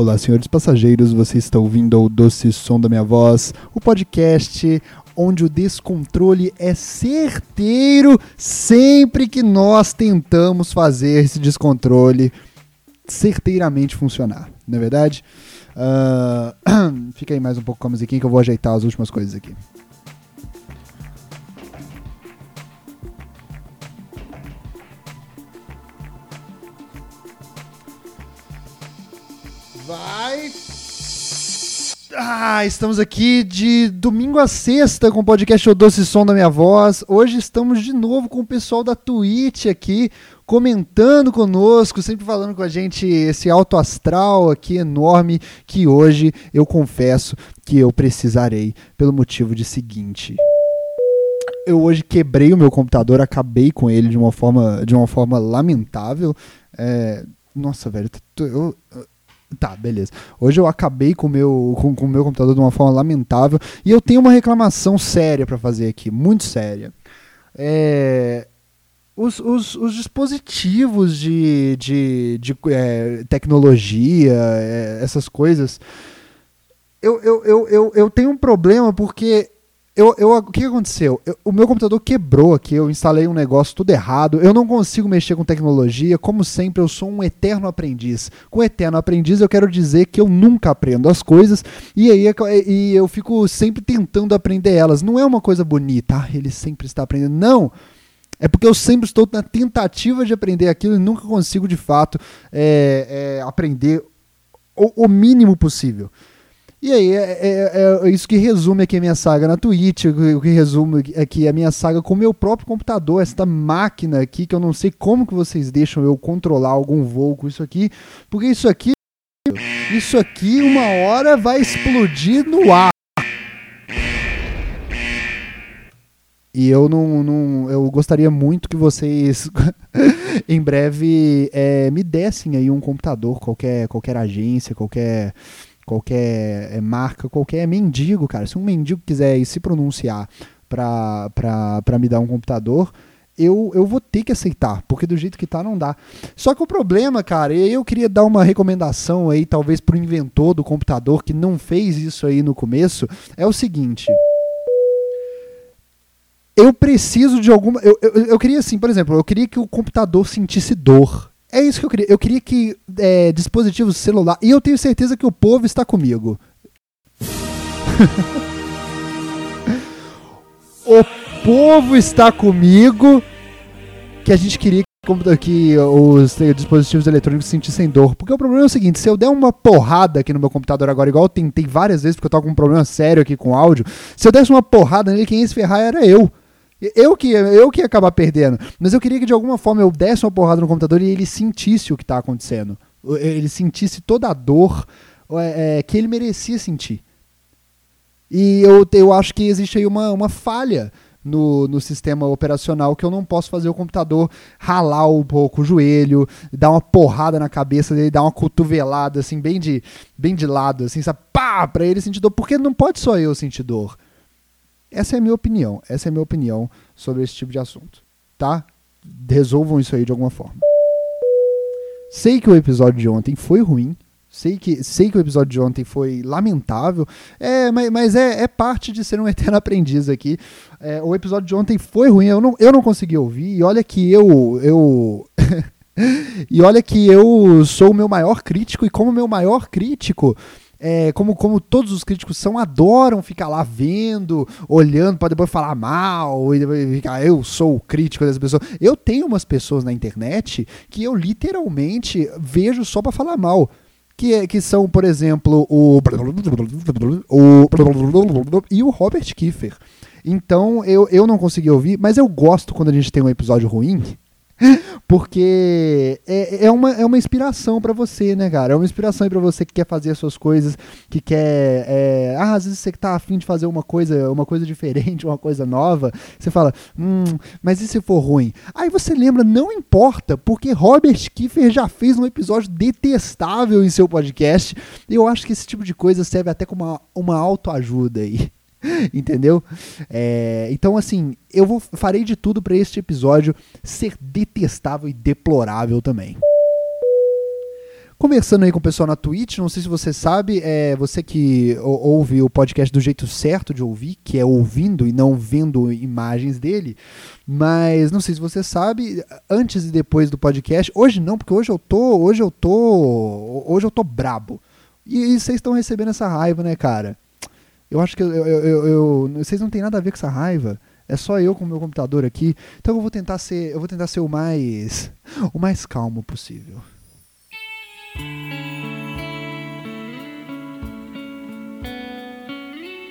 Olá, senhores passageiros, vocês estão ouvindo ao Doce Som da Minha Voz, o podcast onde o descontrole é certeiro sempre que nós tentamos fazer esse descontrole certeiramente funcionar, não é verdade? Uh, fica aí mais um pouco com a musiquinha que eu vou ajeitar as últimas coisas aqui. Vai. Ah, estamos aqui de domingo a sexta com o podcast O Doce Som da Minha Voz. Hoje estamos de novo com o pessoal da Twitch aqui, comentando conosco, sempre falando com a gente esse alto astral aqui enorme que hoje eu confesso que eu precisarei pelo motivo de seguinte. Eu hoje quebrei o meu computador, acabei com ele de uma forma, de uma forma lamentável. É, nossa, velho, eu, Tá, beleza. Hoje eu acabei com meu, o com, com meu computador de uma forma lamentável e eu tenho uma reclamação séria para fazer aqui, muito séria. É, os, os, os, dispositivos de, de, de é, tecnologia, é, essas coisas. Eu, eu, eu, eu, eu tenho um problema porque eu, eu, o que aconteceu? Eu, o meu computador quebrou aqui, eu instalei um negócio tudo errado, eu não consigo mexer com tecnologia, como sempre, eu sou um eterno aprendiz. Com eterno aprendiz, eu quero dizer que eu nunca aprendo as coisas e aí e eu fico sempre tentando aprender elas. Não é uma coisa bonita, ah, ele sempre está aprendendo. Não! É porque eu sempre estou na tentativa de aprender aquilo e nunca consigo de fato é, é, aprender o, o mínimo possível. E aí, é, é, é, isso que resume aqui a minha saga na Twitch, o que resume aqui a minha saga com o meu próprio computador, esta máquina aqui, que eu não sei como que vocês deixam eu controlar algum voo com isso aqui, porque isso aqui, isso aqui uma hora vai explodir no ar. E eu não, não eu gostaria muito que vocês em breve é, me dessem aí um computador, qualquer, qualquer agência, qualquer qualquer é, marca, qualquer mendigo, cara. Se um mendigo quiser se pronunciar para me dar um computador, eu, eu vou ter que aceitar, porque do jeito que tá não dá. Só que o problema, cara, eu queria dar uma recomendação aí, talvez pro inventor do computador que não fez isso aí no começo, é o seguinte. Eu preciso de alguma. Eu, eu, eu queria assim, por exemplo, eu queria que o computador sentisse dor. É isso que eu queria. Eu queria que é, dispositivos celular. E eu tenho certeza que o povo está comigo. o povo está comigo. Que a gente queria que os dispositivos eletrônicos sentissem dor. Porque o problema é o seguinte: se eu der uma porrada aqui no meu computador agora, igual eu tentei várias vezes, porque eu tava com um problema sério aqui com áudio, se eu desse uma porrada nele, quem ia se ferrar era eu. Eu que, eu que ia acabar perdendo. Mas eu queria que de alguma forma eu desse uma porrada no computador e ele sentisse o que está acontecendo. Ele sentisse toda a dor é, é, que ele merecia sentir. E eu, eu acho que existe aí uma, uma falha no, no sistema operacional que eu não posso fazer o computador ralar um pouco o joelho, dar uma porrada na cabeça dele, dar uma cotovelada, assim, bem de, bem de lado, assim, sabe? Pá! Pra ele sentir dor. Porque não pode só eu sentir dor. Essa é a minha opinião. Essa é a minha opinião sobre esse tipo de assunto. Tá? Resolvam isso aí de alguma forma. Sei que o episódio de ontem foi ruim. Sei que, sei que o episódio de ontem foi lamentável, é, mas, mas é, é parte de ser um eterno aprendiz aqui. É, o episódio de ontem foi ruim, eu não, eu não consegui ouvir, e olha que eu. eu e olha que eu sou o meu maior crítico, e como meu maior crítico, é, como, como todos os críticos são, adoram ficar lá vendo, olhando para depois falar mal e depois ficar, eu sou o crítico dessa pessoa. Eu tenho umas pessoas na internet que eu literalmente vejo só para falar mal. Que, é, que são, por exemplo, o, o e o Robert Kiefer. Então eu, eu não consegui ouvir, mas eu gosto quando a gente tem um episódio ruim Porque é, é, uma, é uma inspiração para você, né, cara? É uma inspiração para você que quer fazer as suas coisas, que quer. É, ah, às vezes você tá afim de fazer uma coisa, uma coisa diferente, uma coisa nova. Você fala, hum, mas e se for ruim? Aí você lembra, não importa, porque Robert Kiefer já fez um episódio detestável em seu podcast. Eu acho que esse tipo de coisa serve até como uma, uma autoajuda aí. Entendeu? É, então, assim, eu vou, farei de tudo para este episódio ser detestável e deplorável também. conversando aí com o pessoal na Twitch, não sei se você sabe, é você que ouve o podcast do jeito certo de ouvir, que é ouvindo e não vendo imagens dele, mas não sei se você sabe, antes e depois do podcast, hoje não, porque hoje eu tô, hoje eu tô, hoje eu tô brabo. E, vocês estão recebendo essa raiva, né, cara? Eu acho que eu, eu, eu, vocês não tem nada a ver com essa raiva. É só eu com o meu computador aqui. Então eu vou tentar ser, eu vou tentar ser o mais o mais calmo possível.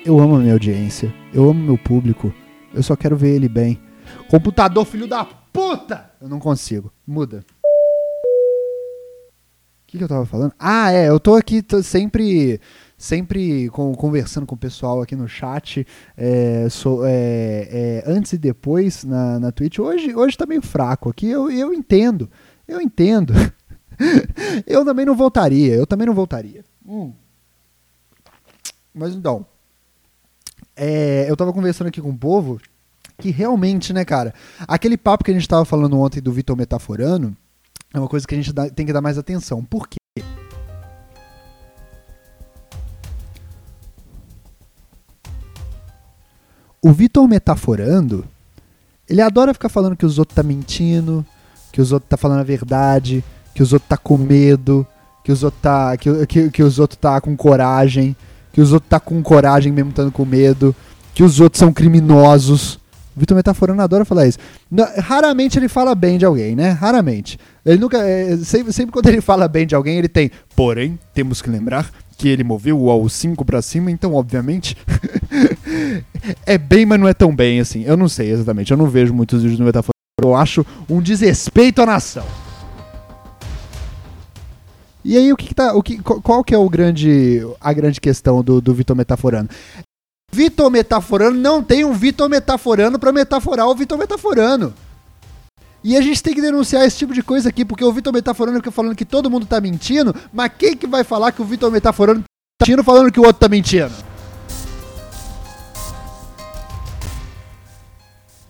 Eu amo a minha audiência. Eu amo meu público. Eu só quero ver ele bem. Computador, filho da puta! Eu não consigo. Muda. O que, que eu tava falando? Ah, é. Eu tô aqui tô sempre sempre com, conversando com o pessoal aqui no chat, é, so, é, é, antes e depois na, na Twitch. Hoje, hoje tá meio fraco aqui, eu, eu entendo, eu entendo. eu também não voltaria, eu também não voltaria. Hum. Mas então, é, eu tava conversando aqui com o povo que realmente, né, cara, aquele papo que a gente tava falando ontem do Vitor Metaforano é uma coisa que a gente dá, tem que dar mais atenção. Por quê? O Vitor metaforando, ele adora ficar falando que os outros tá mentindo, que os outros tá falando a verdade, que os outros tá com medo, que os outros tá que, que, que os outros tá com coragem, que os outros tá com coragem mesmo estando com medo, que os outros são criminosos. O Vitor Metaforando adora falar isso. Raramente ele fala bem de alguém, né? Raramente. Ele nunca. É, sempre, sempre quando ele fala bem de alguém, ele tem. Porém, temos que lembrar que ele moveu o AU 5 para cima, então, obviamente, é bem, mas não é tão bem assim. Eu não sei exatamente, eu não vejo muitos vídeos no Metaforando. Eu acho um desrespeito à nação. E aí, o que, que tá. O que, qual que é o grande, a grande questão do, do Vitor Metaforando? Vitor Metaforano não tem um Vitor Metaforano para metaforar o Vitor Metaforano. E a gente tem que denunciar esse tipo de coisa aqui, porque o Vitor Metaforano fica falando que todo mundo tá mentindo, mas quem que vai falar que o Vitor Metaforano tá mentindo falando que o outro tá mentindo?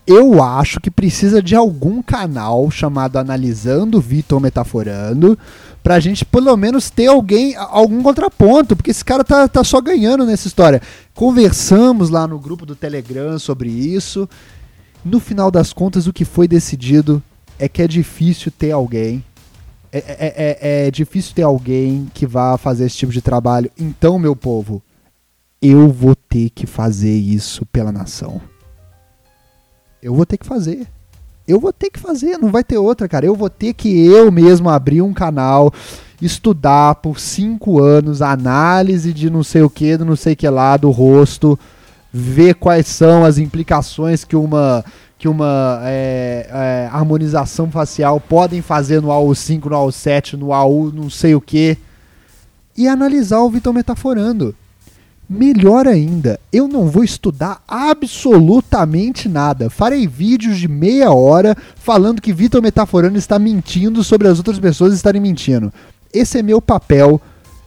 Eu acho que precisa de algum canal chamado Analisando Vitor Metaforando pra gente pelo menos ter alguém, algum contraponto, porque esse cara tá, tá só ganhando nessa história. Conversamos lá no grupo do Telegram sobre isso no final das contas, o que foi decidido é que é difícil ter alguém. É, é, é, é difícil ter alguém que vá fazer esse tipo de trabalho. Então, meu povo, eu vou ter que fazer isso pela nação. Eu vou ter que fazer. Eu vou ter que fazer, não vai ter outra, cara. Eu vou ter que eu mesmo abrir um canal, estudar por cinco anos análise de não sei o que, do não sei que lá, do rosto ver quais são as implicações que uma que uma é, é, harmonização facial podem fazer no AU5, no AU7, no AU não sei o que, e analisar o Vitor metaforando. Melhor ainda, eu não vou estudar absolutamente nada. Farei vídeos de meia hora falando que Vitor Metaforando está mentindo sobre as outras pessoas estarem mentindo. Esse é meu papel,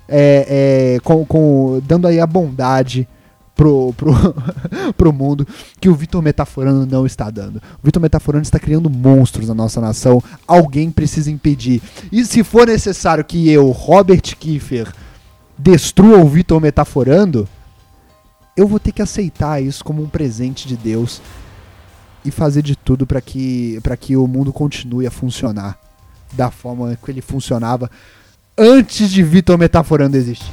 é, é, com, com, dando aí a bondade pro, pro, pro mundo que o Vitor Metaforano não está dando. O Vitor Metaforano está criando monstros na nossa nação. Alguém precisa impedir. E se for necessário que eu, Robert Kiefer, destrua o Vitor Metaforando, eu vou ter que aceitar isso como um presente de Deus e fazer de tudo para que, que o mundo continue a funcionar da forma que ele funcionava antes de Vitor Metaforando existir.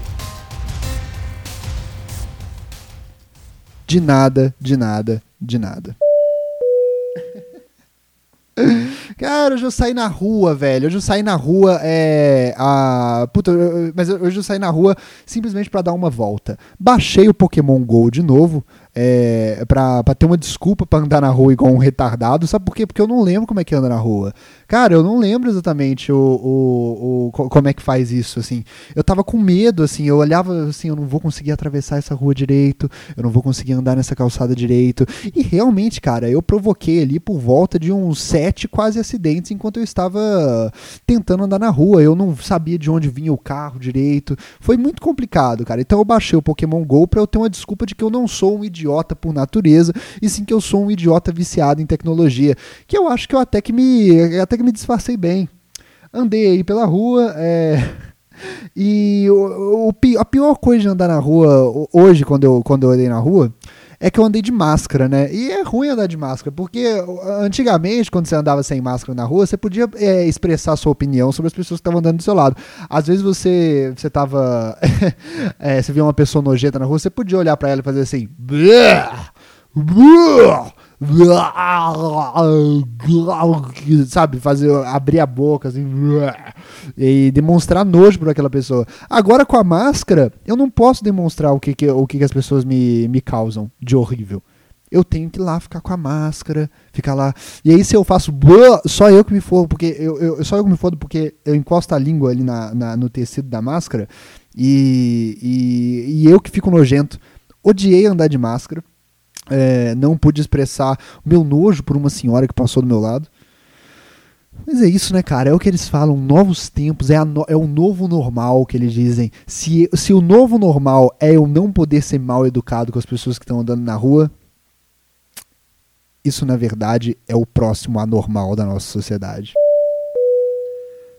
De nada, de nada, de nada. Cara, hoje eu saí na rua, velho. Hoje eu saí na rua, é. A... Puta, eu, mas hoje eu saí na rua simplesmente para dar uma volta. Baixei o Pokémon GO de novo é, pra, pra ter uma desculpa para andar na rua igual um retardado. Sabe por quê? Porque eu não lembro como é que anda na rua. Cara, eu não lembro exatamente o, o, o, como é que faz isso, assim. Eu tava com medo, assim, eu olhava assim, eu não vou conseguir atravessar essa rua direito, eu não vou conseguir andar nessa calçada direito. E realmente, cara, eu provoquei ali por volta de uns sete quase acidentes enquanto eu estava tentando andar na rua. Eu não sabia de onde vinha o carro direito. Foi muito complicado, cara. Então eu baixei o Pokémon GO pra eu ter uma desculpa de que eu não sou um idiota por natureza, e sim que eu sou um idiota viciado em tecnologia. Que eu acho que eu até que me. Até que me disfarcei bem. Andei aí pela rua, é, E o, o, a pior coisa de andar na rua, hoje, quando eu, quando eu andei na rua, é que eu andei de máscara, né? E é ruim andar de máscara, porque antigamente, quando você andava sem máscara na rua, você podia é, expressar sua opinião sobre as pessoas que estavam andando do seu lado. Às vezes você, você tava. é, você via uma pessoa nojenta na rua, você podia olhar para ela e fazer assim. Bleh! Bleh! Sabe, fazer abrir a boca assim, e demonstrar nojo para aquela pessoa. Agora com a máscara, eu não posso demonstrar o que, que o que, que as pessoas me, me causam de horrível. Eu tenho que ir lá ficar com a máscara, ficar lá. E aí se eu faço só eu que me fodo, porque eu, eu só eu que me fodo porque eu encosto a língua ali na, na no tecido da máscara e, e, e eu que fico nojento. Odiei andar de máscara é, não pude expressar o meu nojo por uma senhora que passou do meu lado. Mas é isso, né, cara? É o que eles falam, novos tempos, é, no, é o novo normal que eles dizem. Se, se o novo normal é eu não poder ser mal educado com as pessoas que estão andando na rua, isso na verdade é o próximo anormal da nossa sociedade.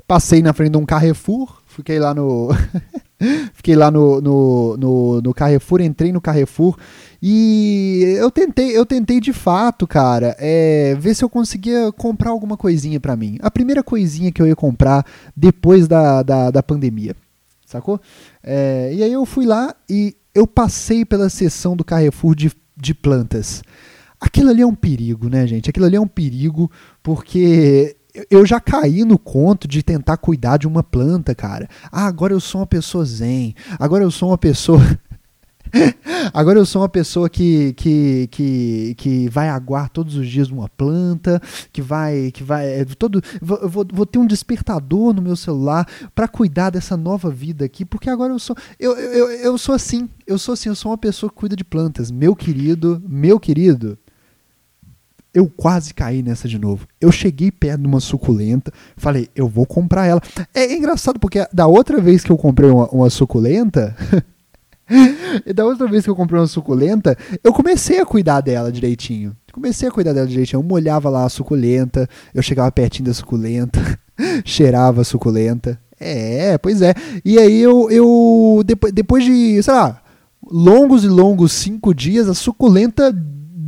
Passei na frente de um Carrefour, fiquei lá no. fiquei lá no, no, no, no Carrefour, entrei no Carrefour e eu tentei, eu tentei de fato, cara, é, ver se eu conseguia comprar alguma coisinha para mim. A primeira coisinha que eu ia comprar depois da, da, da pandemia, sacou? É, e aí eu fui lá e eu passei pela seção do Carrefour de, de plantas. Aquilo ali é um perigo, né, gente? Aquilo ali é um perigo porque eu já caí no conto de tentar cuidar de uma planta, cara. Ah, agora eu sou uma pessoa zen. Agora eu sou uma pessoa. Agora eu sou uma pessoa que, que, que, que vai aguar todos os dias uma planta, que vai. que vai é, todo vou, vou ter um despertador no meu celular para cuidar dessa nova vida aqui, porque agora eu sou. Eu, eu, eu sou assim, eu sou assim, eu sou uma pessoa que cuida de plantas. Meu querido, meu querido. Eu quase caí nessa de novo. Eu cheguei perto de uma suculenta, falei, eu vou comprar ela. É engraçado porque da outra vez que eu comprei uma, uma suculenta. e da outra vez que eu comprei uma suculenta, eu comecei a cuidar dela direitinho. Comecei a cuidar dela direitinho. Eu molhava lá a suculenta, eu chegava pertinho da suculenta, cheirava a suculenta. É, pois é. E aí eu, eu depois, depois de, sei lá, longos e longos cinco dias, a suculenta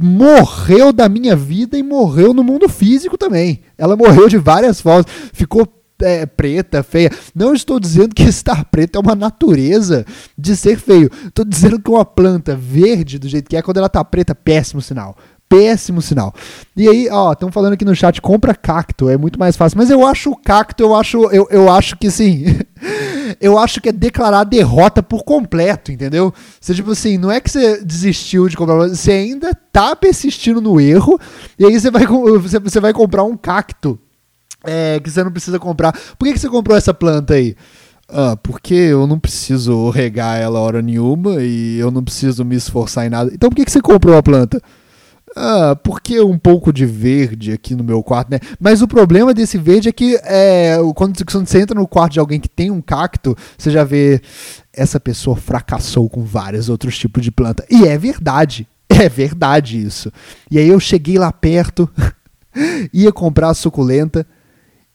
morreu da minha vida e morreu no mundo físico também. Ela morreu de várias formas. Ficou é, preta, feia. Não estou dizendo que estar preto é uma natureza de ser feio. Estou dizendo que uma planta verde, do jeito que é, quando ela está preta, péssimo sinal. Péssimo sinal. E aí, ó, estão falando aqui no chat, compra cacto, é muito mais fácil. Mas eu acho o cacto, eu acho, eu, eu acho que sim. eu acho que é declarar derrota por completo, entendeu? Você, tipo assim, não é que você desistiu de comprar, você ainda tá persistindo no erro, e aí você vai, você vai comprar um cacto é, que você não precisa comprar. Por que, que você comprou essa planta aí? Ah, porque eu não preciso regar ela hora nenhuma e eu não preciso me esforçar em nada. Então por que, que você comprou a planta? Ah, porque um pouco de verde aqui no meu quarto, né? Mas o problema desse verde é que é, quando, quando você entra no quarto de alguém que tem um cacto, você já vê essa pessoa fracassou com vários outros tipos de planta. E é verdade. É verdade isso. E aí eu cheguei lá perto, ia comprar a suculenta.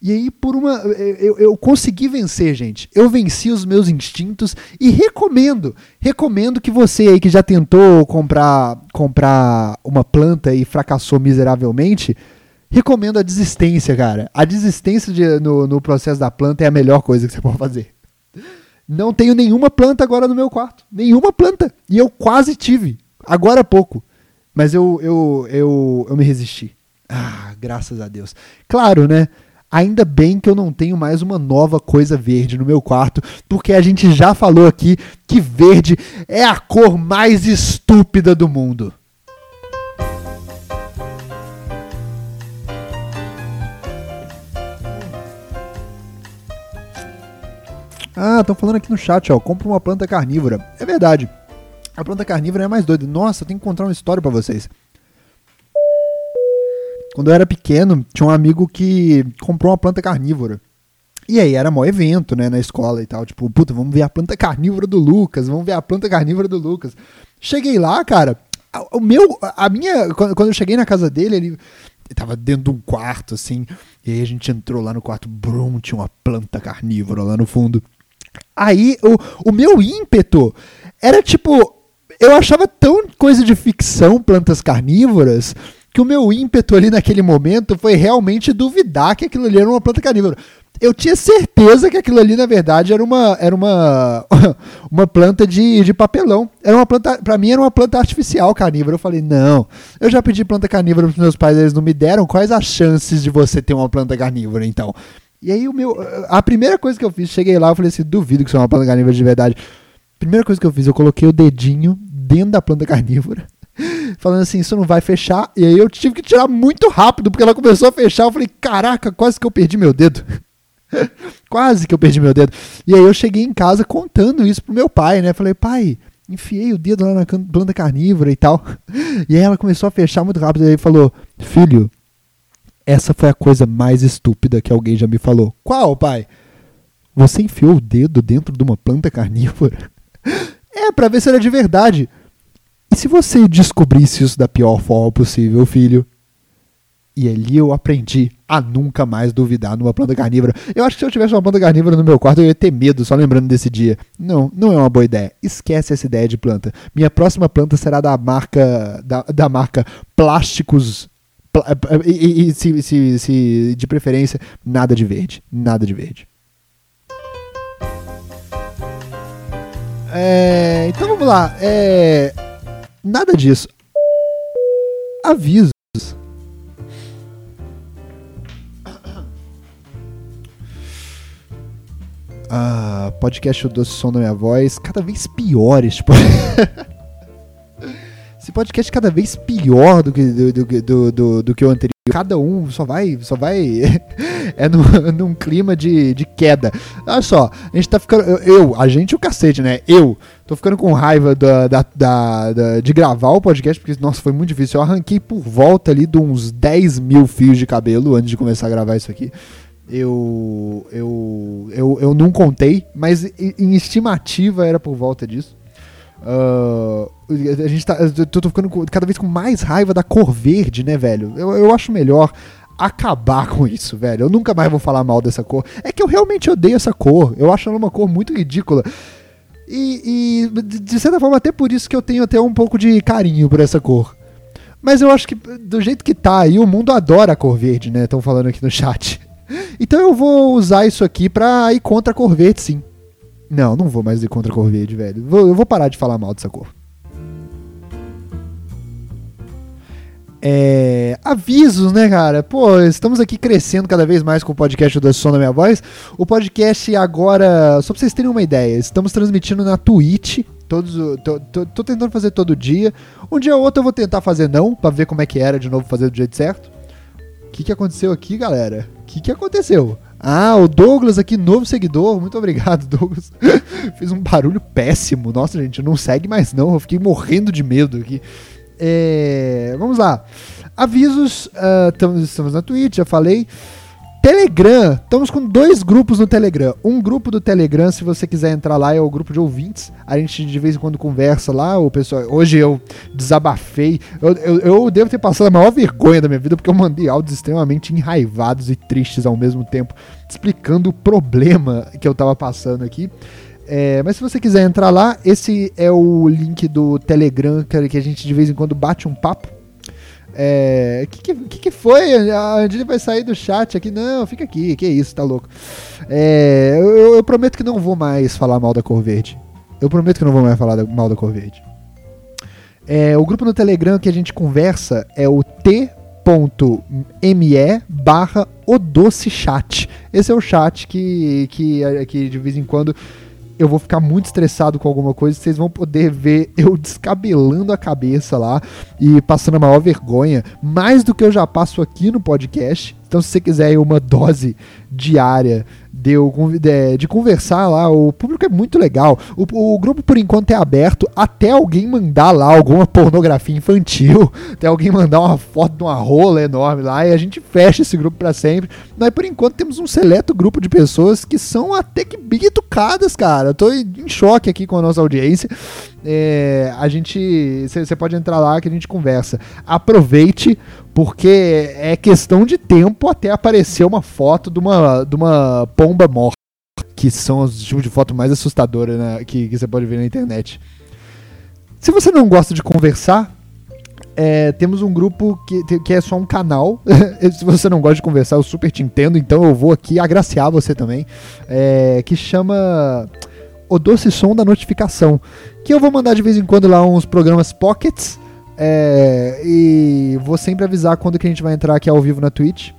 E aí, por uma. Eu, eu consegui vencer, gente. Eu venci os meus instintos e recomendo. Recomendo que você aí que já tentou comprar, comprar uma planta e fracassou miseravelmente. Recomendo a desistência, cara. A desistência de, no, no processo da planta é a melhor coisa que você pode fazer. Não tenho nenhuma planta agora no meu quarto. Nenhuma planta. E eu quase tive. Agora há pouco. Mas eu, eu, eu, eu me resisti. Ah, graças a Deus. Claro, né? Ainda bem que eu não tenho mais uma nova coisa verde no meu quarto, porque a gente já falou aqui que verde é a cor mais estúpida do mundo. Ah, estão falando aqui no chat, ó. Compra uma planta carnívora. É verdade. A planta carnívora é mais doida. Nossa, eu tenho que contar uma história para vocês. Quando eu era pequeno, tinha um amigo que comprou uma planta carnívora. E aí era maior evento, né, na escola e tal. Tipo, puta, vamos ver a planta carnívora do Lucas, vamos ver a planta carnívora do Lucas. Cheguei lá, cara, o meu, a minha, quando eu cheguei na casa dele, ele, tava dentro de um quarto, assim, e aí a gente entrou lá no quarto, brum, tinha uma planta carnívora lá no fundo. Aí o, o meu ímpeto era tipo. Eu achava tão coisa de ficção plantas carnívoras que o meu ímpeto ali naquele momento foi realmente duvidar que aquilo ali era uma planta carnívora eu tinha certeza que aquilo ali, na verdade, era uma, era uma, uma planta de, de papelão. Era uma planta, pra mim era uma planta artificial carnívora. Eu falei, não, eu já pedi planta carnívora pros meus pais, eles não me deram. Quais as chances de você ter uma planta carnívora, então? E aí o meu. A primeira coisa que eu fiz, cheguei lá, eu falei assim, duvido que isso é uma planta carnívora de verdade. Primeira coisa que eu fiz, eu coloquei o dedinho dentro da planta carnívora. Falando assim, isso não vai fechar. E aí eu tive que tirar muito rápido, porque ela começou a fechar. Eu falei, caraca, quase que eu perdi meu dedo. Quase que eu perdi meu dedo. E aí eu cheguei em casa contando isso pro meu pai, né? Falei, pai, enfiei o dedo lá na planta carnívora e tal. E aí ela começou a fechar muito rápido. E aí falou, filho, essa foi a coisa mais estúpida que alguém já me falou. Qual, pai? Você enfiou o dedo dentro de uma planta carnívora? É, pra ver se era de verdade. E se você descobrisse isso da pior forma possível, filho? E ali eu aprendi a nunca mais duvidar numa planta carnívora. Eu acho que se eu tivesse uma planta carnívora no meu quarto, eu ia ter medo só lembrando desse dia. Não, não é uma boa ideia. Esquece essa ideia de planta. Minha próxima planta será da marca da, da marca Plásticos e, e, e se, se, se, de preferência, nada de verde. Nada de verde. É, então vamos lá. É, nada disso. Aviso Ah, podcast O Doce Som da Minha Voz, cada vez piores. Tipo... Esse podcast cada vez pior do que, do, do, do, do, que o anterior. Cada um só vai. Só vai. é num, num clima de, de queda. Olha só, a gente tá ficando. Eu, eu, a gente o cacete, né? Eu tô ficando com raiva da, da, da, da, de gravar o podcast, porque, nossa, foi muito difícil. Eu arranquei por volta ali de uns 10 mil fios de cabelo antes de começar a gravar isso aqui eu, eu, eu, eu não contei, mas em estimativa era por volta disso. Uh, a gente tá, eu tô ficando cada vez com mais raiva da cor verde, né, velho? Eu, eu acho melhor acabar com isso, velho. Eu nunca mais vou falar mal dessa cor. É que eu realmente odeio essa cor. Eu acho ela uma cor muito ridícula. E, e, de certa forma, até por isso que eu tenho até um pouco de carinho por essa cor. Mas eu acho que do jeito que tá aí, o mundo adora a cor verde, né? Estão falando aqui no chat. Então eu vou usar isso aqui pra ir contra a cor verde, sim. Não, não vou mais ir contra a cor verde, velho. Eu vou parar de falar mal dessa cor. É, avisos, né, cara? Pô, estamos aqui crescendo cada vez mais com o podcast do Som da Minha Voz. O podcast agora, só pra vocês terem uma ideia, estamos transmitindo na Twitch. Todos, tô, tô, tô tentando fazer todo dia. Um dia ou outro eu vou tentar fazer não, pra ver como é que era de novo fazer do jeito certo. O que, que aconteceu aqui, galera? que, que aconteceu? Ah, o Douglas aqui, novo seguidor. Muito obrigado, Douglas. Fez um barulho péssimo. Nossa, gente, não segue mais não. Eu fiquei morrendo de medo aqui. É, vamos lá. Avisos. Uh, estamos na Twitch, já falei. Telegram, estamos com dois grupos no Telegram. Um grupo do Telegram, se você quiser entrar lá, é o grupo de ouvintes. A gente de vez em quando conversa lá. O pessoal, hoje eu desabafei. Eu, eu, eu devo ter passado a maior vergonha da minha vida porque eu mandei áudios extremamente enraivados e tristes ao mesmo tempo, explicando o problema que eu estava passando aqui. É, mas se você quiser entrar lá, esse é o link do Telegram que a gente de vez em quando bate um papo. É. Que, que, que foi? A Angela vai sair do chat aqui. Não, fica aqui. Que isso, tá louco. É, eu, eu, prometo que não vou mais falar mal da cor verde. Eu prometo que não vou mais falar mal da cor verde. É, o grupo no Telegram que a gente conversa é o t.me barra o doce chat. Esse é o chat que, que, que de vez em quando eu vou ficar muito estressado com alguma coisa, vocês vão poder ver eu descabelando a cabeça lá e passando a maior vergonha, mais do que eu já passo aqui no podcast. Então, se você quiser uma dose diária de, de, de, conversar lá. O público é muito legal. O, o, grupo, por enquanto, é aberto até alguém mandar lá alguma pornografia infantil, até alguém mandar uma foto de uma rola enorme lá e a gente fecha esse grupo para sempre. Mas, por enquanto, temos um seleto grupo de pessoas que são até que bem educadas, cara. Eu tô em choque aqui com a nossa audiência. É, a gente. Você pode entrar lá que a gente conversa. Aproveite, porque é questão de tempo até aparecer uma foto de uma, de uma pomba morta. que são os tipos de foto mais assustadoras né, que, que você pode ver na internet. Se você não gosta de conversar, é, temos um grupo que, que é só um canal. Se você não gosta de conversar, eu super te entendo, então eu vou aqui agraciar você também. É, que chama O Doce Som da Notificação. Que eu vou mandar de vez em quando lá uns programas pockets. É, e vou sempre avisar quando que a gente vai entrar aqui ao vivo na Twitch.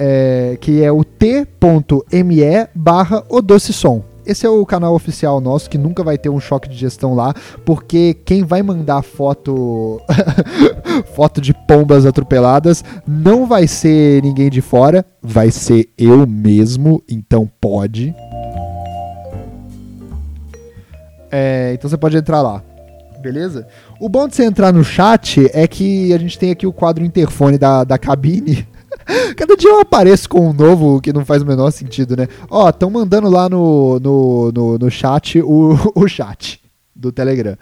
É, que é o t.me barra o doce som. Esse é o canal oficial nosso, que nunca vai ter um choque de gestão lá, porque quem vai mandar foto foto de pombas atropeladas não vai ser ninguém de fora, vai ser eu mesmo, então pode. É, então você pode entrar lá. Beleza? O bom de você entrar no chat é que a gente tem aqui o quadro interfone da, da cabine. Cada dia eu apareço com um novo que não faz o menor sentido, né? Ó, estão mandando lá no, no, no, no, chat o, o chat do Telegram.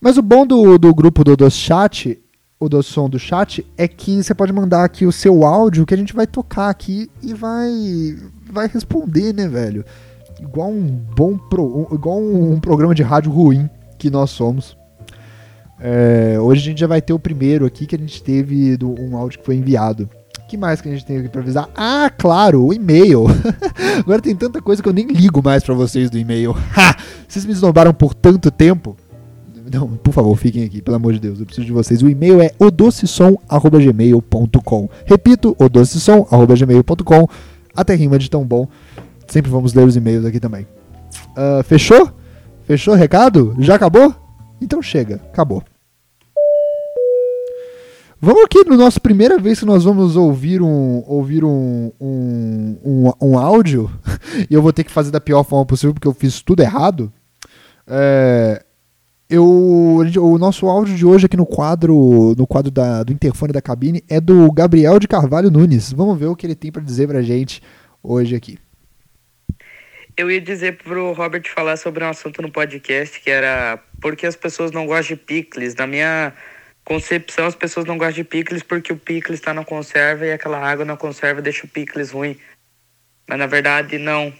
Mas o bom do, do grupo do, do chat, o do som do chat, é que você pode mandar aqui o seu áudio que a gente vai tocar aqui e vai, vai responder, né, velho? Igual um bom pro, igual um, um programa de rádio ruim que nós somos. É, hoje a gente já vai ter o primeiro aqui que a gente teve do, um áudio que foi enviado que mais que a gente tem aqui pra avisar? Ah, claro, o e-mail. Agora tem tanta coisa que eu nem ligo mais para vocês do e-mail. Vocês me esnobaram por tanto tempo. Não, por favor, fiquem aqui, pelo amor de Deus, eu preciso de vocês. O e-mail é odocesom.gmail.com. Repito, odocesom.gmail.com. Até rima de tão bom. Sempre vamos ler os e-mails aqui também. Uh, fechou? Fechou o recado? Já acabou? Então chega, acabou. Vamos aqui no nosso primeira vez que nós vamos ouvir um ouvir um, um, um, um áudio e eu vou ter que fazer da pior forma possível porque eu fiz tudo errado. É, eu, o nosso áudio de hoje aqui no quadro no quadro da, do interfone da cabine é do Gabriel de Carvalho Nunes. Vamos ver o que ele tem para dizer pra gente hoje aqui. Eu ia dizer pro Robert falar sobre um assunto no podcast que era porque as pessoas não gostam de picles. Na minha concepção, as pessoas não gostam de picles porque o picles está na conserva e aquela água na conserva deixa o picles ruim. Mas na verdade, não.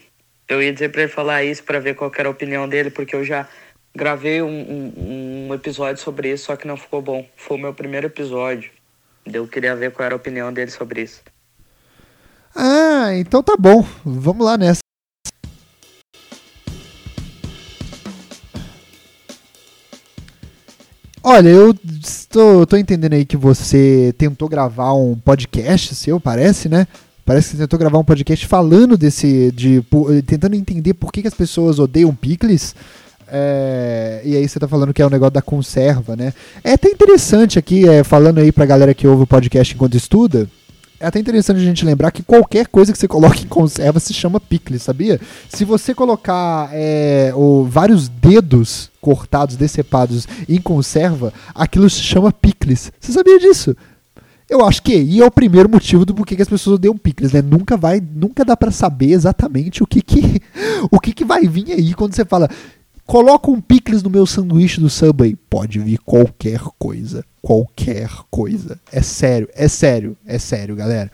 Eu ia dizer para ele falar isso para ver qual era a opinião dele, porque eu já gravei um, um, um, episódio sobre isso, só que não ficou bom. Foi o meu primeiro episódio. Eu queria ver qual era a opinião dele sobre isso. Ah, então tá bom. Vamos lá nessa. Olha, eu estou, entendendo aí que você tentou gravar um podcast seu, parece, né? Parece que você tentou gravar um podcast falando desse. De, tentando entender por que, que as pessoas odeiam picles. É, e aí você tá falando que é o um negócio da conserva, né? É até interessante aqui, é, falando aí pra galera que ouve o podcast enquanto estuda. É até interessante a gente lembrar que qualquer coisa que você coloque em conserva se chama picles, sabia? Se você colocar é, o, vários dedos cortados, decepados em conserva, aquilo se chama picles. Você sabia disso? Eu acho que aí é o primeiro motivo do porquê que as pessoas odeiam picles, né? Nunca vai, nunca dá para saber exatamente o que que o que que vai vir aí quando você fala Coloca um picles no meu sanduíche do Subway. Pode vir qualquer coisa. Qualquer coisa. É sério, é sério, é sério, galera.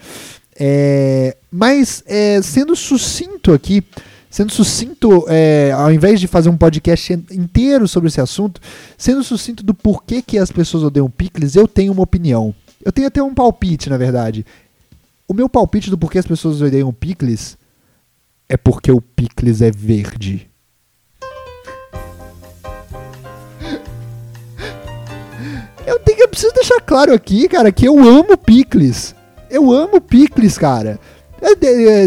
É, mas, é, sendo sucinto aqui, sendo sucinto, é, ao invés de fazer um podcast inteiro sobre esse assunto, sendo sucinto do porquê que as pessoas odeiam picles, eu tenho uma opinião. Eu tenho até um palpite, na verdade. O meu palpite do porquê as pessoas odeiam picles é porque o picles é verde. Eu, tenho, eu preciso deixar claro aqui, cara, que eu amo picles. Eu amo picles, cara.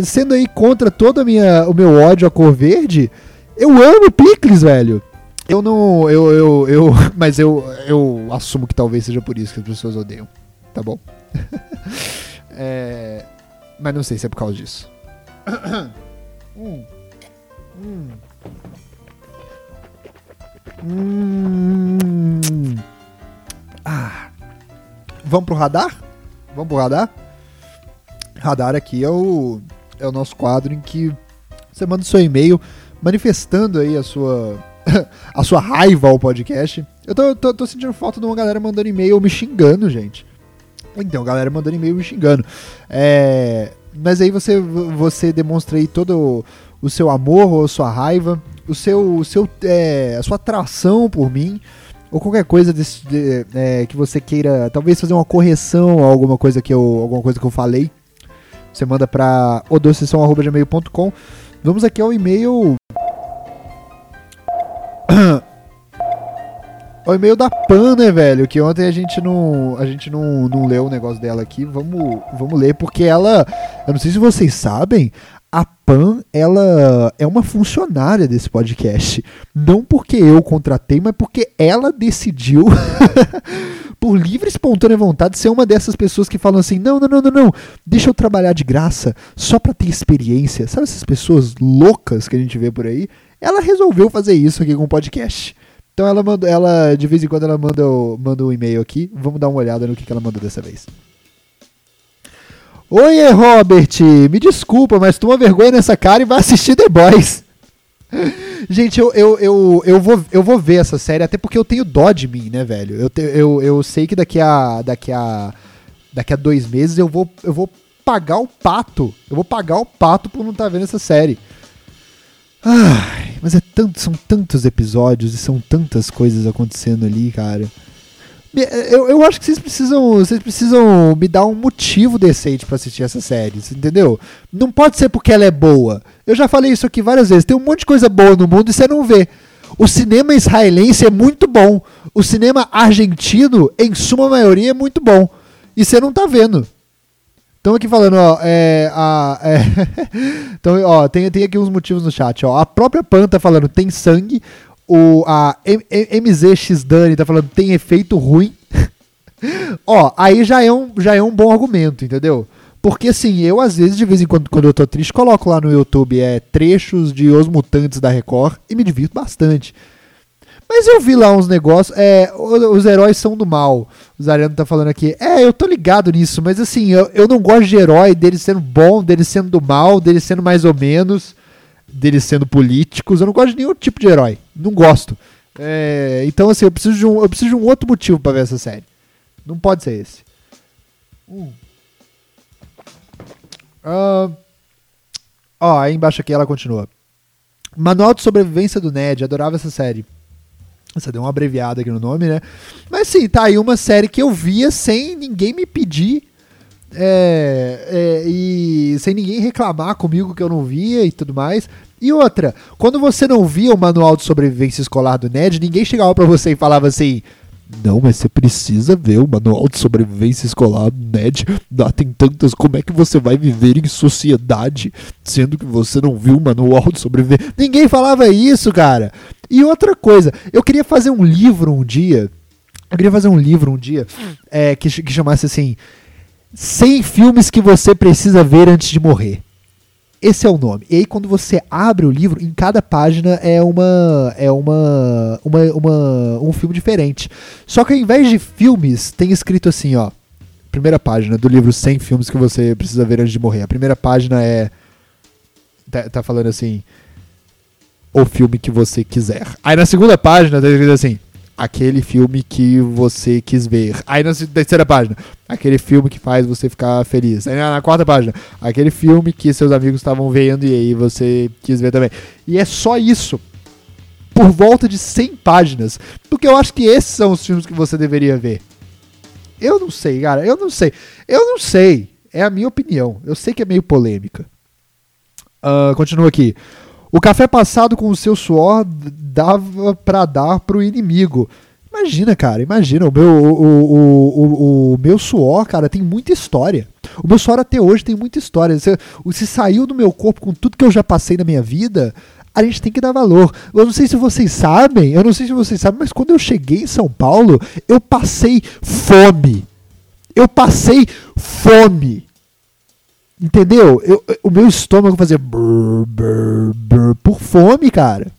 Sendo aí contra todo minha, o meu ódio à cor verde, eu amo picles, velho. Eu não. Eu, eu, eu. Mas eu, eu assumo que talvez seja por isso que as pessoas odeiam. Tá bom? é, mas não sei se é por causa disso. hum. Hum. Hum. Vamos pro radar? Vamos pro radar? Radar aqui é o, é o nosso quadro em que você manda o seu e-mail manifestando aí a sua, a sua raiva ao podcast. Eu tô, tô, tô sentindo falta de uma galera mandando e-mail me xingando, gente. Então, galera mandando e-mail me xingando. É, mas aí você, você demonstra aí todo o seu amor ou sua raiva, o seu, o seu, é, a sua atração por mim, ou qualquer coisa desse, de, é, que você queira, talvez fazer uma correção a alguma coisa que eu, alguma coisa que eu falei, você manda para odocessão.gmail.com. Vamos aqui ao e-mail. O e-mail da Pan, né, velho? Que ontem a gente não, a gente não, não leu o negócio dela aqui. Vamos, vamos ler, porque ela. Eu não sei se vocês sabem, a Pan, ela é uma funcionária desse podcast. Não porque eu contratei, mas porque ela decidiu, por livre e espontânea vontade, ser uma dessas pessoas que falam assim: não, não, não, não, não, deixa eu trabalhar de graça, só pra ter experiência. Sabe essas pessoas loucas que a gente vê por aí? Ela resolveu fazer isso aqui com o podcast. Então ela manda, ela de vez em quando ela manda, manda um e-mail aqui. Vamos dar uma olhada no que, que ela mandou dessa vez. Oi, Robert, me desculpa, mas toma vergonha nessa cara e vai assistir The Boys. Gente, eu, eu, eu, eu, vou, eu vou ver essa série, até porque eu tenho dó de mim, né, velho? Eu, te, eu, eu sei que daqui a, daqui a. Daqui a dois meses eu vou, eu vou pagar o pato. Eu vou pagar o pato por não estar tá vendo essa série. Ai, mas é tanto, são tantos episódios e são tantas coisas acontecendo ali, cara. Eu, eu acho que vocês precisam, vocês precisam me dar um motivo decente para assistir essa série, entendeu? Não pode ser porque ela é boa. Eu já falei isso aqui várias vezes. Tem um monte de coisa boa no mundo e você não vê. O cinema israelense é muito bom. O cinema argentino, em suma maioria, é muito bom. E você não tá vendo. Estão aqui falando, ó, é, a, é, então, ó, tem, tem aqui uns motivos no chat, ó. A própria Pan tá falando, tem sangue. O, a MZX Dani tá falando, tem efeito ruim. ó, aí já é, um, já é um bom argumento, entendeu? Porque assim, eu às vezes, de vez em quando, quando eu tô triste, coloco lá no YouTube é, trechos de Os Mutantes da Record e me divirto bastante. Mas eu vi lá uns negócios. É, os heróis são do mal. O Zariano tá falando aqui. É, eu tô ligado nisso, mas assim, eu, eu não gosto de herói, deles sendo bom, deles sendo do mal, deles sendo mais ou menos, deles sendo políticos. Eu não gosto de nenhum tipo de herói. Não gosto. É, então, assim, eu preciso, de um, eu preciso de um outro motivo para ver essa série. Não pode ser esse. Uh. Ó, aí embaixo aqui ela continua. Manual de sobrevivência do Ned, adorava essa série. Você deu uma abreviada aqui no nome, né? Mas sim, tá aí uma série que eu via sem ninguém me pedir. É, é, e sem ninguém reclamar comigo que eu não via e tudo mais. E outra, quando você não via o manual de sobrevivência escolar do Ned, ninguém chegava para você e falava assim: não, mas você precisa ver o manual de sobrevivência escolar, Ned. Lá tem tantas. Como é que você vai viver em sociedade sendo que você não viu o manual de sobrevivência? Ninguém falava isso, cara. E outra coisa, eu queria fazer um livro um dia. Eu queria fazer um livro um dia é, que, que chamasse assim: 100 filmes que você precisa ver antes de morrer. Esse é o nome. E aí quando você abre o livro, em cada página é uma é uma, uma, uma um filme diferente. Só que ao invés de filmes, tem escrito assim, ó. Primeira página do livro 100 filmes que você precisa ver antes de morrer. A primeira página é tá, tá falando assim, o filme que você quiser. Aí na segunda página tá escrito assim: aquele filme que você quis ver. Aí na terceira página, aquele filme que faz você ficar feliz. Aí na, quarta página, aquele filme que seus amigos estavam vendo e aí você quis ver também. E é só isso. Por volta de 100 páginas. Porque eu acho que esses são os filmes que você deveria ver. Eu não sei, cara. Eu não sei. Eu não sei. É a minha opinião. Eu sei que é meio polêmica. Uh, continua aqui. O café passado com o seu suor dava para dar pro inimigo. Imagina, cara, imagina. O meu, o, o, o, o, meu suor, cara, tem muita história. O meu suor até hoje tem muita história. Se, se saiu do meu corpo com tudo que eu já passei na minha vida, a gente tem que dar valor. Eu não sei se vocês sabem, eu não sei se vocês sabem, mas quando eu cheguei em São Paulo, eu passei fome. Eu passei fome. Entendeu? Eu, o meu estômago fazia por fome, cara.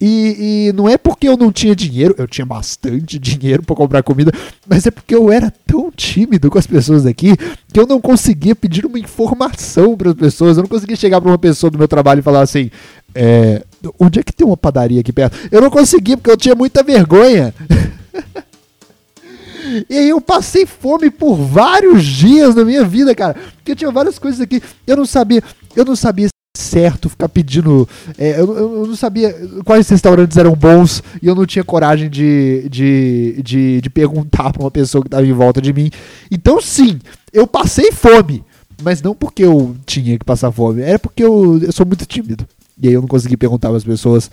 E, e, não é porque eu não tinha dinheiro, eu tinha bastante dinheiro para comprar comida, mas é porque eu era tão tímido com as pessoas aqui que eu não conseguia pedir uma informação para as pessoas. Eu não conseguia chegar para uma pessoa do meu trabalho e falar assim: é, onde é que tem uma padaria aqui perto? Eu não conseguia porque eu tinha muita vergonha. E aí eu passei fome por vários dias na minha vida, cara. Porque tinha várias coisas aqui. Eu não sabia, eu não sabia certo ficar pedindo. É, eu, eu, não sabia quais restaurantes eram bons e eu não tinha coragem de, de, de, de perguntar para uma pessoa que estava em volta de mim. Então, sim, eu passei fome. Mas não porque eu tinha que passar fome, era porque eu, eu sou muito tímido. E aí eu não consegui perguntar para as pessoas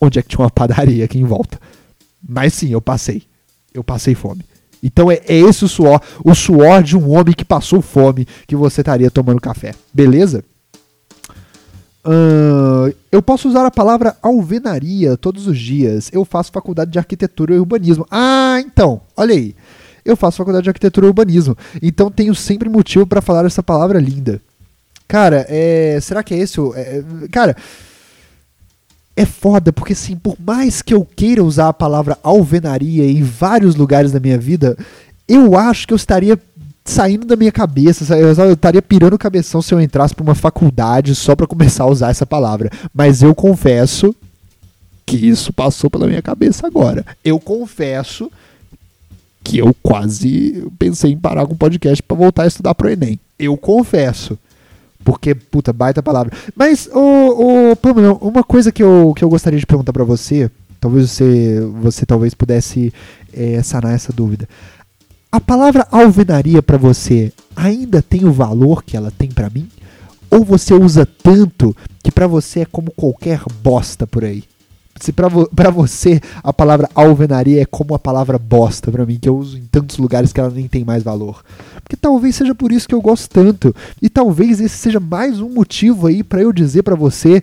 onde é que tinha uma padaria aqui em volta. Mas sim, eu passei. Eu passei fome. Então é, é esse o suor, o suor de um homem que passou fome que você estaria tomando café. Beleza? Uh, eu posso usar a palavra alvenaria todos os dias. Eu faço faculdade de arquitetura e urbanismo. Ah, então, olha aí. Eu faço faculdade de arquitetura e urbanismo. Então tenho sempre motivo para falar essa palavra linda. Cara, é, será que é esse o. É, cara, é foda, porque assim, por mais que eu queira usar a palavra alvenaria em vários lugares da minha vida, eu acho que eu estaria saindo da minha cabeça, eu estaria pirando o cabeção se eu entrasse para uma faculdade só para começar a usar essa palavra. Mas eu confesso que isso passou pela minha cabeça agora. Eu confesso que eu quase pensei em parar com o podcast para voltar a estudar pro ENEM. Eu confesso. Porque, puta, baita palavra. Mas, ô, ô Pamela, uma coisa que eu, que eu gostaria de perguntar para você, talvez você, você talvez pudesse é, sanar essa dúvida. A palavra alvenaria para você ainda tem o valor que ela tem para mim? Ou você usa tanto que para você é como qualquer bosta por aí? Se para vo você a palavra alvenaria é como a palavra bosta para mim, que eu uso em tantos lugares que ela nem tem mais valor. Porque talvez seja por isso que eu gosto tanto. E talvez esse seja mais um motivo aí para eu dizer para você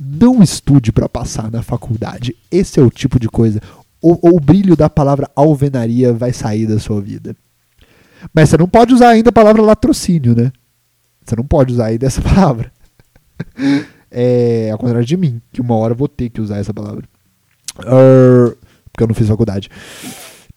não estude para passar na faculdade. Esse é o tipo de coisa o, o brilho da palavra alvenaria vai sair da sua vida. Mas você não pode usar ainda a palavra latrocínio, né? Você não pode usar ainda essa palavra. É ao contrário de mim, que uma hora eu vou ter que usar essa palavra. Uh, porque eu não fiz faculdade.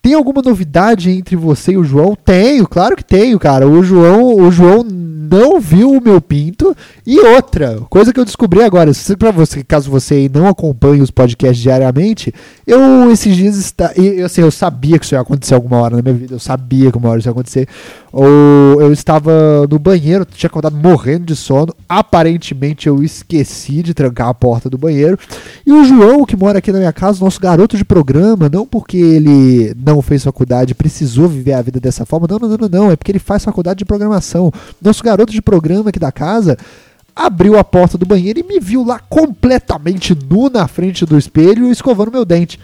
Tem alguma novidade entre você e o João? Tenho, claro que tenho, cara. O João, o João não viu o meu pinto. E outra, coisa que eu descobri agora, para você, caso você não acompanhe os podcasts diariamente, eu esses dias está, eu, assim, eu sabia que isso ia acontecer alguma hora na minha vida, eu sabia que uma hora isso ia acontecer. Ou eu estava no banheiro, tinha acordado morrendo de sono. Aparentemente eu esqueci de trancar a porta do banheiro. E o João, que mora aqui na minha casa, nosso garoto de programa, não porque ele não fez faculdade, precisou viver a vida dessa forma, não, não, não, não, é porque ele faz faculdade de programação. Nosso garoto garoto de programa aqui da casa abriu a porta do banheiro e me viu lá completamente nu na frente do espelho escovando meu dente.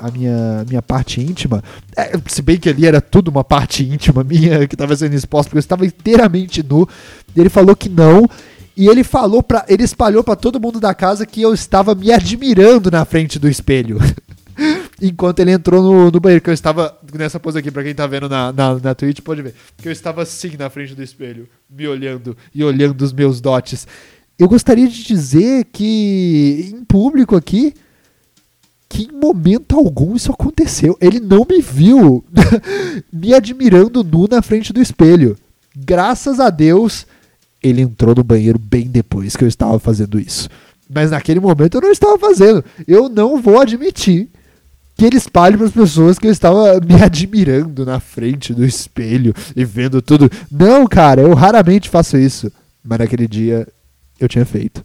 a minha, minha parte íntima, é, se bem que ali era tudo uma parte íntima minha que estava sendo exposta, porque eu estava inteiramente nu. Ele falou que não, e ele falou para, ele espalhou para todo mundo da casa que eu estava me admirando na frente do espelho. enquanto ele entrou no, no, banheiro, que eu estava nessa pose aqui, pra quem tá vendo na, na, na Twitch, pode ver, que eu estava assim na frente do espelho, me olhando e olhando os meus dotes. Eu gostaria de dizer que, em público aqui, que em momento algum isso aconteceu. Ele não me viu me admirando nu na frente do espelho. Graças a Deus, ele entrou no banheiro bem depois que eu estava fazendo isso. Mas naquele momento eu não estava fazendo. Eu não vou admitir que ele espalhe para as pessoas que eu estava me admirando na frente do espelho e vendo tudo. Não, cara, eu raramente faço isso. Mas naquele dia eu tinha feito.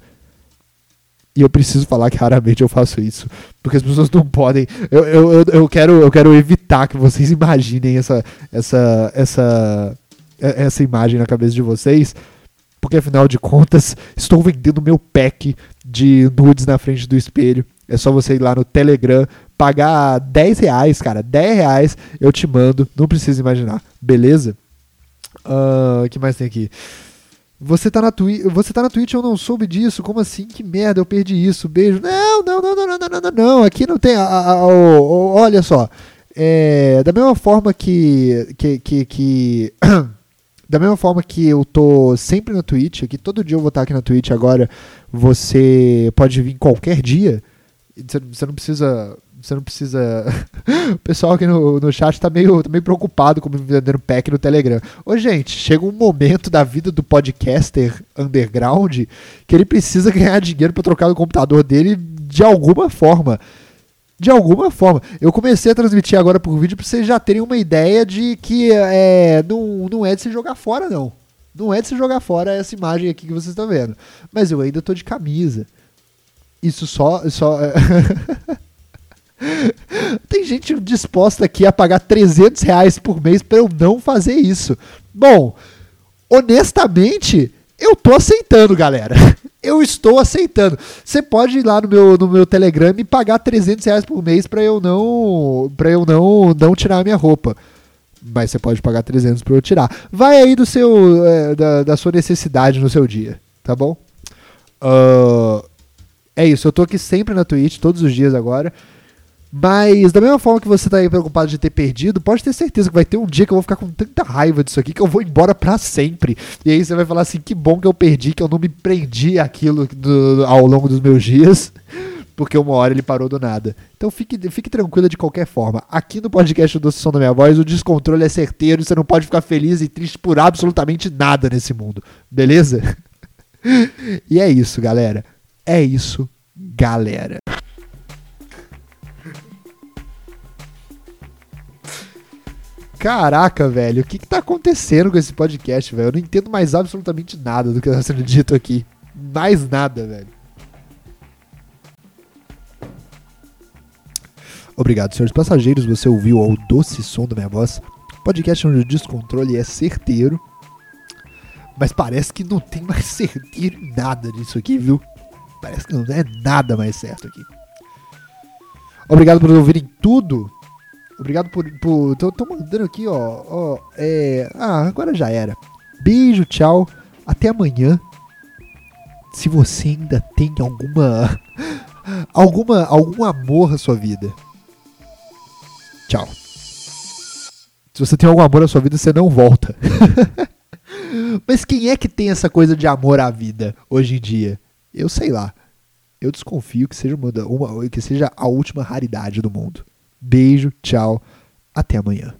E eu preciso falar que raramente eu faço isso. Porque as pessoas não podem. Eu, eu, eu, quero, eu quero evitar que vocês imaginem essa, essa, essa, essa imagem na cabeça de vocês. Porque afinal de contas, estou vendendo meu pack de nudes na frente do espelho. É só você ir lá no Telegram, pagar 10 reais, cara. 10 reais eu te mando. Não precisa imaginar. Beleza? O uh, que mais tem aqui? Você tá, na você tá na Twitch, eu não soube disso. Como assim? Que merda, eu perdi isso. Beijo. Não, não, não, não, não, não, não, não. Aqui não tem. A, a, a, olha só. É, da mesma forma que. que, que, que da mesma forma que eu tô sempre na Twitch, aqui todo dia eu vou estar aqui na Twitch agora, você pode vir qualquer dia. Você não precisa. Você não precisa. o pessoal aqui no, no chat tá meio, tá meio preocupado com me vendendo pack no Telegram. Ô, gente, chega um momento da vida do podcaster underground que ele precisa ganhar dinheiro para trocar o computador dele de alguma forma. De alguma forma. Eu comecei a transmitir agora por vídeo pra vocês já terem uma ideia de que é, não, não é de se jogar fora, não. Não é de se jogar fora essa imagem aqui que vocês estão vendo. Mas eu ainda tô de camisa. Isso só. só Tem gente disposta aqui a pagar 300 reais por mês para eu não fazer isso. Bom, honestamente, eu tô aceitando, galera. Eu estou aceitando. Você pode ir lá no meu, no meu Telegram e pagar 300 reais por mês para eu não para eu não não tirar a minha roupa. Mas você pode pagar 300 para eu tirar. Vai aí do seu é, da, da sua necessidade no seu dia, tá bom? Uh, é isso. Eu tô aqui sempre na Twitch todos os dias agora. Mas da mesma forma que você tá aí preocupado de ter perdido, pode ter certeza que vai ter um dia que eu vou ficar com tanta raiva disso aqui que eu vou embora para sempre. E aí você vai falar assim: que bom que eu perdi, que eu não me prendi aquilo ao longo dos meus dias, porque uma hora ele parou do nada. Então fique, fique tranquila de qualquer forma. Aqui no podcast do Som da Minha Voz, o descontrole é certeiro e você não pode ficar feliz e triste por absolutamente nada nesse mundo. Beleza? e é isso, galera. É isso, galera. Caraca, velho, o que, que tá acontecendo com esse podcast, velho? Eu não entendo mais absolutamente nada do que tá sendo dito aqui. Mais nada, velho. Obrigado, senhores passageiros. Você ouviu o doce som da minha voz. Podcast onde o descontrole é certeiro. Mas parece que não tem mais certeiro em nada disso aqui, viu? Parece que não é nada mais certo aqui. Obrigado por ouvirem tudo Obrigado por. por tô, tô mandando aqui, ó. ó é, ah, agora já era. Beijo, tchau. Até amanhã. Se você ainda tem alguma. alguma algum amor na sua vida. Tchau. Se você tem algum amor na sua vida, você não volta. Mas quem é que tem essa coisa de amor à vida hoje em dia? Eu sei lá. Eu desconfio que seja, uma, uma, que seja a última raridade do mundo. Beijo, tchau, até amanhã.